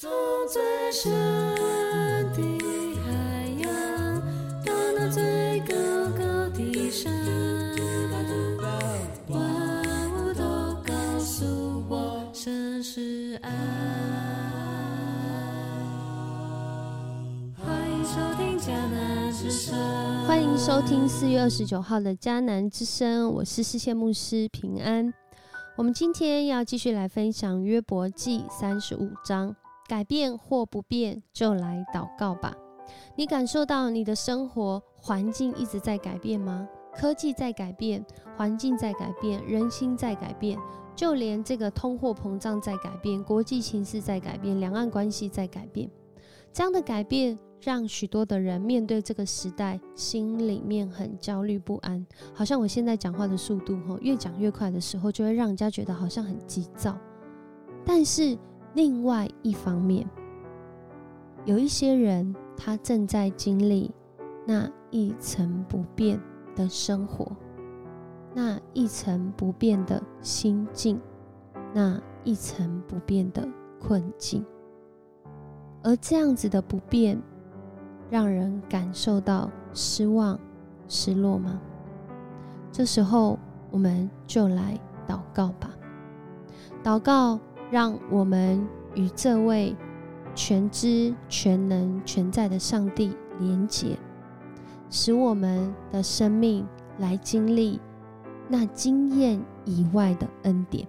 走最深的海洋，到那最高高的山，万物都告诉我，这是爱。欢迎收听迦南之声。欢迎收听四月二十九号的迦南之声，我是世界牧师平安。我们今天要继续来分享约伯记三十五章，改变或不变，就来祷告吧。你感受到你的生活环境一直在改变吗？科技在改变，环境在改变，人心在改变，就连这个通货膨胀在改变，国际形势在改变，两岸关系在改变。这样的改变让许多的人面对这个时代，心里面很焦虑不安。好像我现在讲话的速度，哈，越讲越快的时候，就会让人家觉得好像很急躁。但是另外一方面，有一些人他正在经历那一成不变的生活，那一成不变的心境，那一成不变的困境。而这样子的不变，让人感受到失望、失落吗？这时候，我们就来祷告吧。祷告，让我们与这位全知、全能、全在的上帝连结，使我们的生命来经历那经验以外的恩典。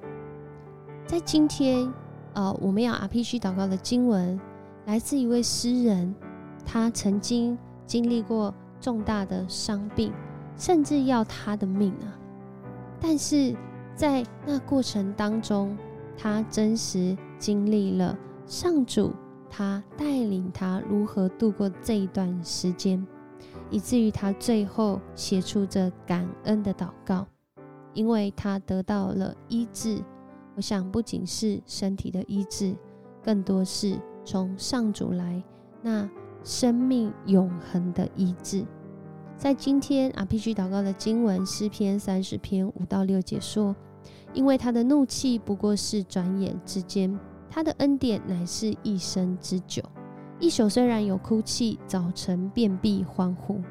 在今天，呃，我们要 RPG 祷告的经文。来自一位诗人，他曾经经历过重大的伤病，甚至要他的命啊！但是在那过程当中，他真实经历了上主他带领他如何度过这一段时间，以至于他最后写出这感恩的祷告，因为他得到了医治。我想，不仅是身体的医治，更多是。从上主来，那生命永恒的医治，在今天 RPG 祷告的经文诗篇三十篇五到六节说：“因为他的怒气不过是转眼之间，他的恩典乃是一生之久。一宿虽然有哭泣，早晨便必欢呼。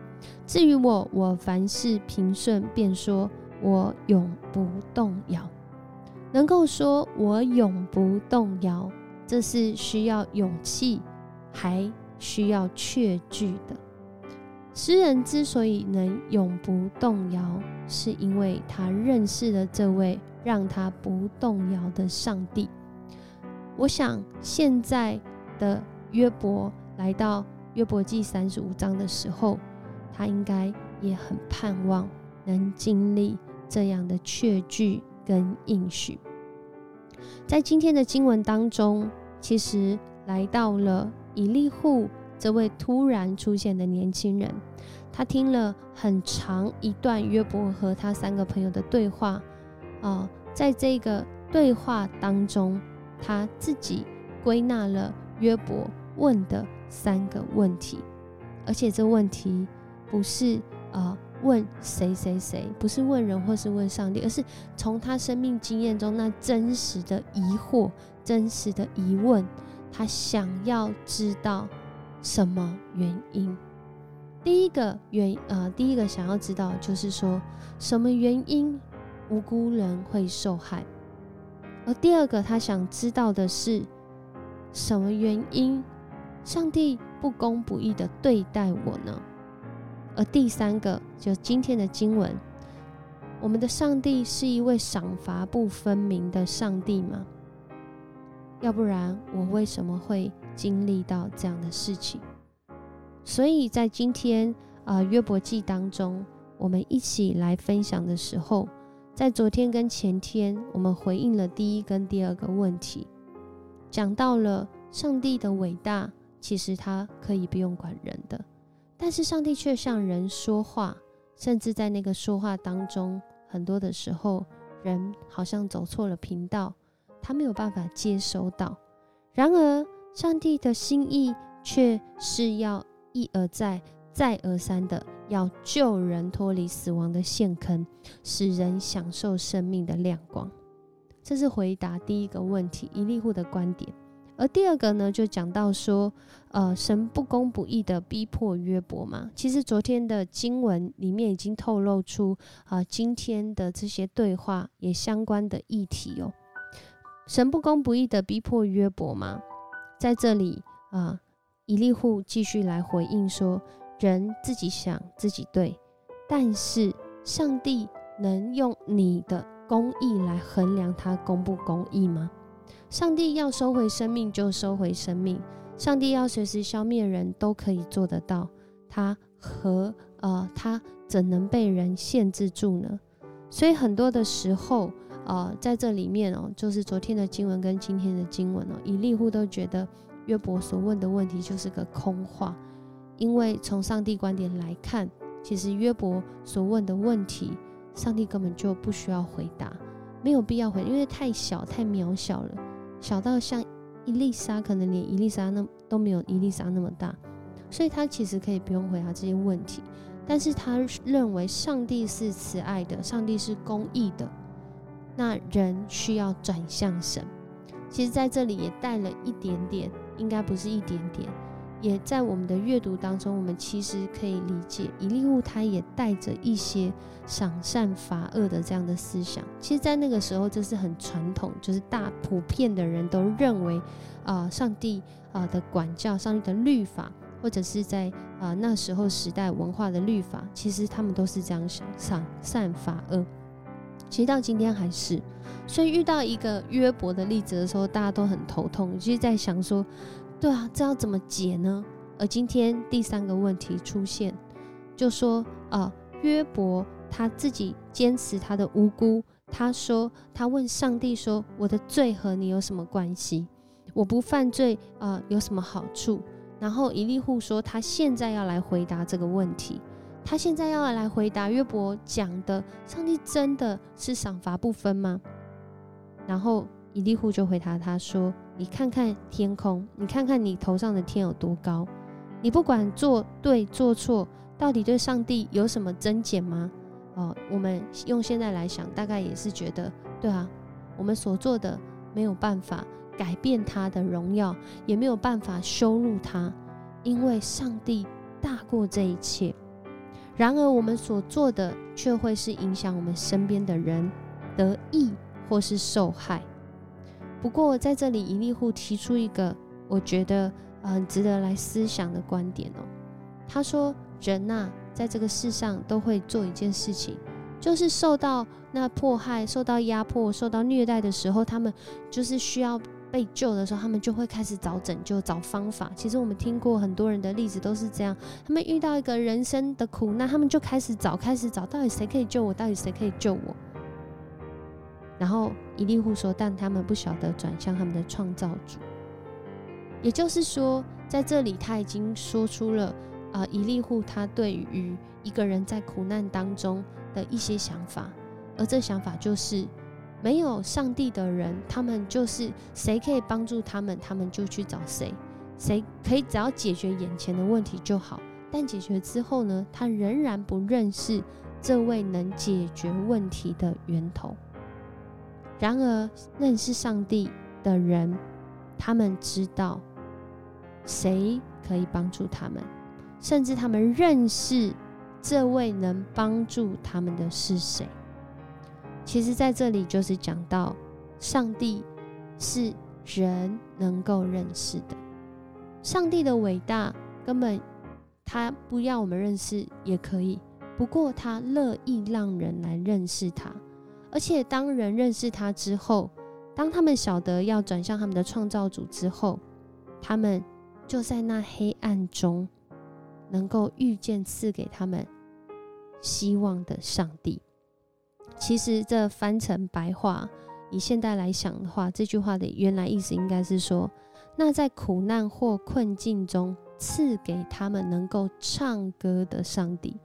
至于我，我凡事平顺，便说我永不动摇。能够说我永不动摇。”这是需要勇气，还需要确据的。诗人之所以能永不动摇，是因为他认识了这位让他不动摇的上帝。我想，现在的约伯来到约伯记三十五章的时候，他应该也很盼望能经历这样的确据跟应许。在今天的经文当中。其实来到了以利户这位突然出现的年轻人，他听了很长一段约伯和他三个朋友的对话，啊，在这个对话当中，他自己归纳了约伯问的三个问题，而且这问题不是啊问谁谁谁，不是问人或是问上帝，而是从他生命经验中那真实的疑惑。真实的疑问，他想要知道什么原因？第一个原呃，第一个想要知道就是说什么原因无辜人会受害？而第二个他想知道的是什么原因上帝不公不义的对待我呢？而第三个就今天的经文，我们的上帝是一位赏罚不分明的上帝吗？要不然，我为什么会经历到这样的事情？所以在今天啊约伯记当中，我们一起来分享的时候，在昨天跟前天，我们回应了第一跟第二个问题，讲到了上帝的伟大，其实他可以不用管人的，但是上帝却向人说话，甚至在那个说话当中，很多的时候，人好像走错了频道。他没有办法接收到，然而上帝的心意却是要一而再、再而三的要救人脱离死亡的陷坑，使人享受生命的亮光。这是回答第一个问题，一利户的观点。而第二个呢，就讲到说，呃，神不公不义的逼迫约伯嘛。其实昨天的经文里面已经透露出啊，今天的这些对话也相关的议题哦。神不公不义的逼迫约伯嘛，在这里啊，以利户继续来回应说，人自己想自己对，但是上帝能用你的公义来衡量他公不公义吗？上帝要收回生命就收回生命，上帝要随时消灭人都可以做得到。他和呃，他怎能被人限制住呢？所以很多的时候，呃，在这里面哦，就是昨天的经文跟今天的经文哦，以利户都觉得约伯所问的问题就是个空话，因为从上帝观点来看，其实约伯所问的问题，上帝根本就不需要回答，没有必要回答，因为太小太渺小了。小到像伊丽莎，可能连伊丽莎那都没有伊丽莎那么大，所以他其实可以不用回答这些问题。但是他认为上帝是慈爱的，上帝是公义的，那人需要转向神。其实在这里也带了一点点，应该不是一点点。也在我们的阅读当中，我们其实可以理解，以利物他也带着一些赏善罚恶的这样的思想。其实，在那个时候，这是很传统，就是大普遍的人都认为，啊，上帝啊的管教，上帝的律法，或者是在啊那时候时代文化的律法，其实他们都是这样想，赏善罚恶。其实到今天还是，所以遇到一个约伯的例子的时候，大家都很头痛，就是在想说。对啊，这要怎么解呢？而今天第三个问题出现，就说啊，约伯他自己坚持他的无辜。他说，他问上帝说：“我的罪和你有什么关系？我不犯罪啊，有什么好处？”然后以利户说，他现在要来回答这个问题。他现在要来回答约伯讲的：上帝真的是赏罚不分吗？然后伊利户就回答他说。你看看天空，你看看你头上的天有多高？你不管做对做错，到底对上帝有什么增减吗？哦，我们用现在来想，大概也是觉得，对啊，我们所做的没有办法改变他的荣耀，也没有办法羞辱他，因为上帝大过这一切。然而，我们所做的却会是影响我们身边的人得益或是受害。不过，在这里，一利户提出一个我觉得很值得来思想的观点哦。他说：“人呐，在这个世上都会做一件事情，就是受到那迫害、受到压迫、受到虐待的时候，他们就是需要被救的时候，他们就会开始找拯救、找方法。其实我们听过很多人的例子都是这样，他们遇到一个人生的苦难，他们就开始找、开始找，到底谁可以救我？到底谁可以救我？”然后以利户说：“但他们不晓得转向他们的创造主。”也就是说，在这里他已经说出了啊，以利户他对于一个人在苦难当中的一些想法，而这想法就是：没有上帝的人，他们就是谁可以帮助他们，他们就去找谁；谁可以只要解决眼前的问题就好。但解决之后呢，他仍然不认识这位能解决问题的源头。然而，认识上帝的人，他们知道谁可以帮助他们，甚至他们认识这位能帮助他们的是谁。其实，在这里就是讲到，上帝是人能够认识的。上帝的伟大，根本他不要我们认识也可以，不过他乐意让人来认识他。而且，当人认识他之后，当他们晓得要转向他们的创造主之后，他们就在那黑暗中能够遇见赐给他们希望的上帝。其实，这翻成白话，以现代来想的话，这句话的原来意思应该是说：那在苦难或困境中赐给他们能够唱歌的上帝。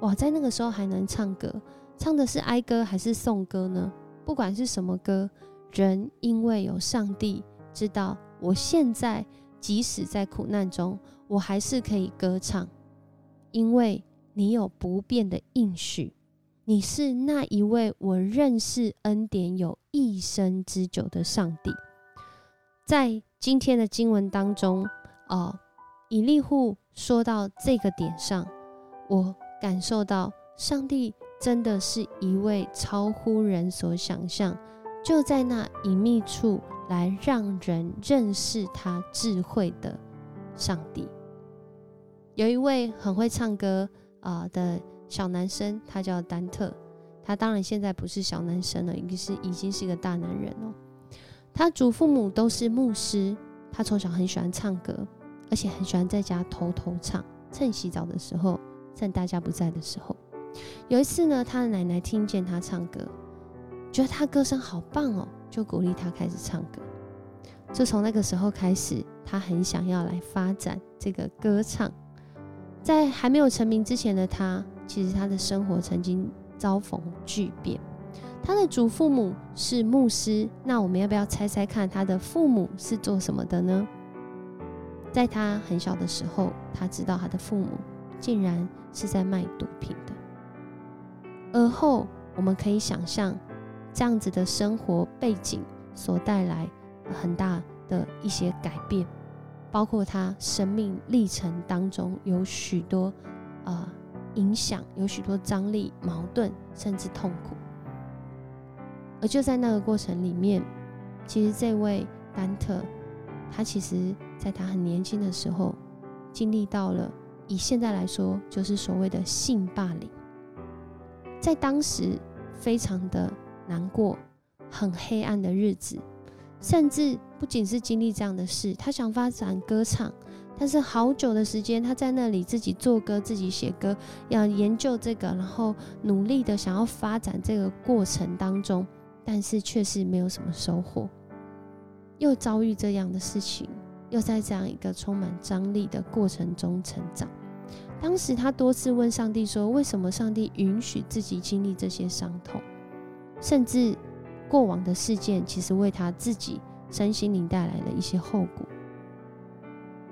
哇，在那个时候还能唱歌。唱的是哀歌还是颂歌呢？不管是什么歌，人因为有上帝知道，我现在即使在苦难中，我还是可以歌唱，因为你有不变的应许，你是那一位我认识恩典有一生之久的上帝。在今天的经文当中，哦，以利户说到这个点上，我感受到上帝真的是一位超乎人所想象，就在那隐秘处来让人认识他智慧的上帝。有一位很会唱歌啊的小男生，他叫丹特。他当然现在不是小男生了，已经是已经是一个大男人了。他祖父母都是牧师，他从小很喜欢唱歌，而且很喜欢在家偷偷唱，趁洗澡的时候，趁大家不在的时候。有一次呢，他的奶奶听见他唱歌，觉得他歌声好棒哦，就鼓励他开始唱歌。就从那个时候开始，他很想要来发展这个歌唱。在还没有成名之前的他，其实他的生活曾经遭逢巨变。他的祖父母是牧师，那我们要不要猜猜看他的父母是做什么的呢？在他很小的时候，他知道他的父母竟然是在卖毒品的。而后我们可以想象，这样子的生活背景所带来很大的一些改变，包括他生命历程当中有许多呃影响，有许多张力、矛盾，甚至痛苦。而就在那个过程里面，其实这位丹特，他其实在他很年轻的时候，经历到了以现在来说，就是所谓的性霸凌，在当时非常的难过，很黑暗的日子，甚至不仅是经历这样的事，他想发展歌唱，但是好久的时间，他在那里自己做歌，自己写歌，要研究这个，然后努力的想要发展这个过程当中。但是却是没有什么收获，又遭遇这样的事情，又在这样一个充满张力的过程中成长。当时他多次问上帝说：“为什么上帝允许自己经历这些伤痛？甚至过往的事件其实为他自己身心灵带来了一些后果。”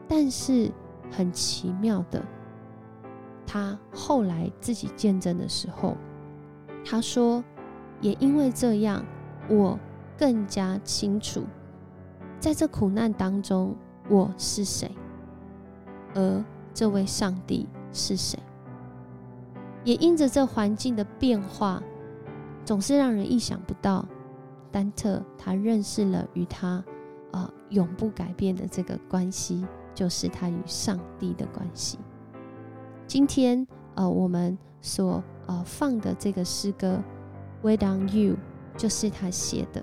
但是很奇妙的，他后来自己见证的时候，他说。也因为这样，我更加清楚，在这苦难当中我是谁，而这位上帝是谁。也因着这环境的变化，总是让人意想不到。丹特他认识了与他啊永不改变的这个关系，就是他与上帝的关系。今天呃，我们所呃放的这个诗歌。Wait on you，就是他写的。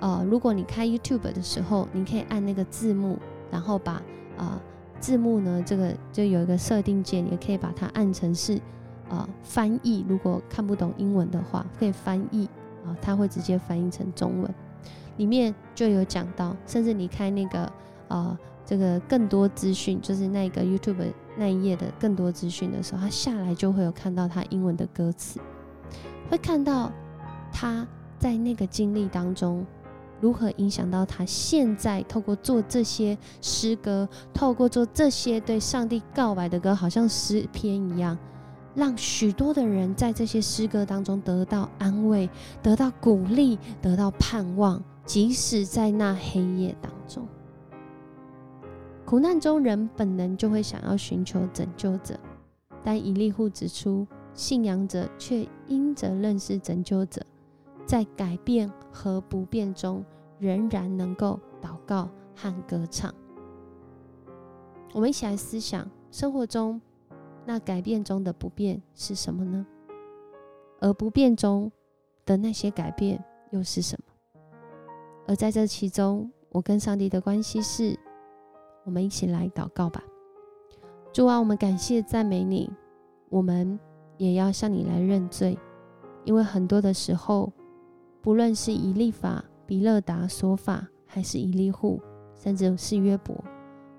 呃，如果你开 YouTube 的时候，你可以按那个字幕，然后把呃字幕呢，这个就有一个设定键，也可以把它按成是呃翻译。如果看不懂英文的话，可以翻译啊，它会直接翻译成中文。里面就有讲到，甚至你开那个呃这个更多资讯，就是那个 YouTube 那一页的更多资讯的时候，它下来就会有看到它英文的歌词。会看到他在那个经历当中，如何影响到他现在透过做这些诗歌，透过做这些对上帝告白的歌，好像诗篇一样，让许多的人在这些诗歌当中得到安慰，得到鼓励，得到盼望，即使在那黑夜当中，苦难中人本能就会想要寻求拯救者，但以利户指出。信仰者却因着认识拯救者，在改变和不变中，仍然能够祷告和歌唱。我们一起来思想生活中那改变中的不变是什么呢？而不变中的那些改变又是什么？而在这其中，我跟上帝的关系是，我们一起来祷告吧。主啊，我们感谢赞美你，我们。也要向你来认罪，因为很多的时候，不论是以利法、比勒达说法，还是以利户，甚至是约伯，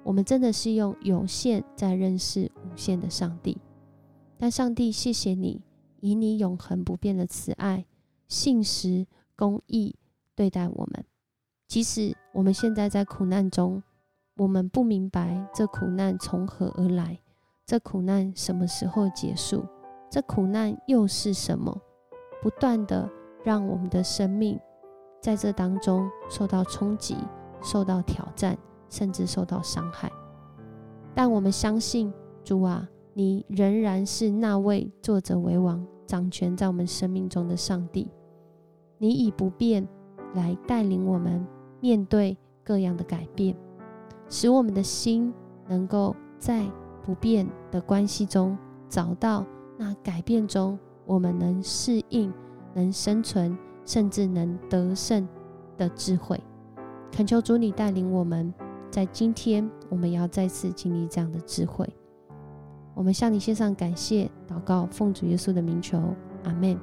我们真的是用有限在认识无限的上帝。但上帝，谢谢你，以你永恒不变的慈爱、信实、公义对待我们。即使我们现在在苦难中，我们不明白这苦难从何而来，这苦难什么时候结束。这苦难又是什么？不断的让我们的生命在这当中受到冲击，受到挑战，甚至受到伤害。但我们相信主啊，你仍然是那位作者为王、掌权在我们生命中的上帝。你以不变来带领我们面对各样的改变，使我们的心能够在不变的关系中找到那改变中我们能适应、能生存，甚至能得胜的智慧。恳求主你带领我们，在今天我们要再次经历这样的智慧。我们向你献上感谢、祷告，奉主耶稣的名求，阿门。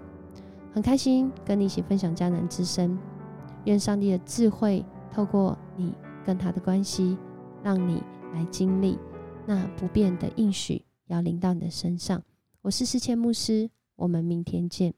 很开心跟你一起分享迦南之声，愿上帝的智慧透过你跟他的关系，让你来经历那不变的应许，要临到你的身上。我是世谦牧师，我们明天见。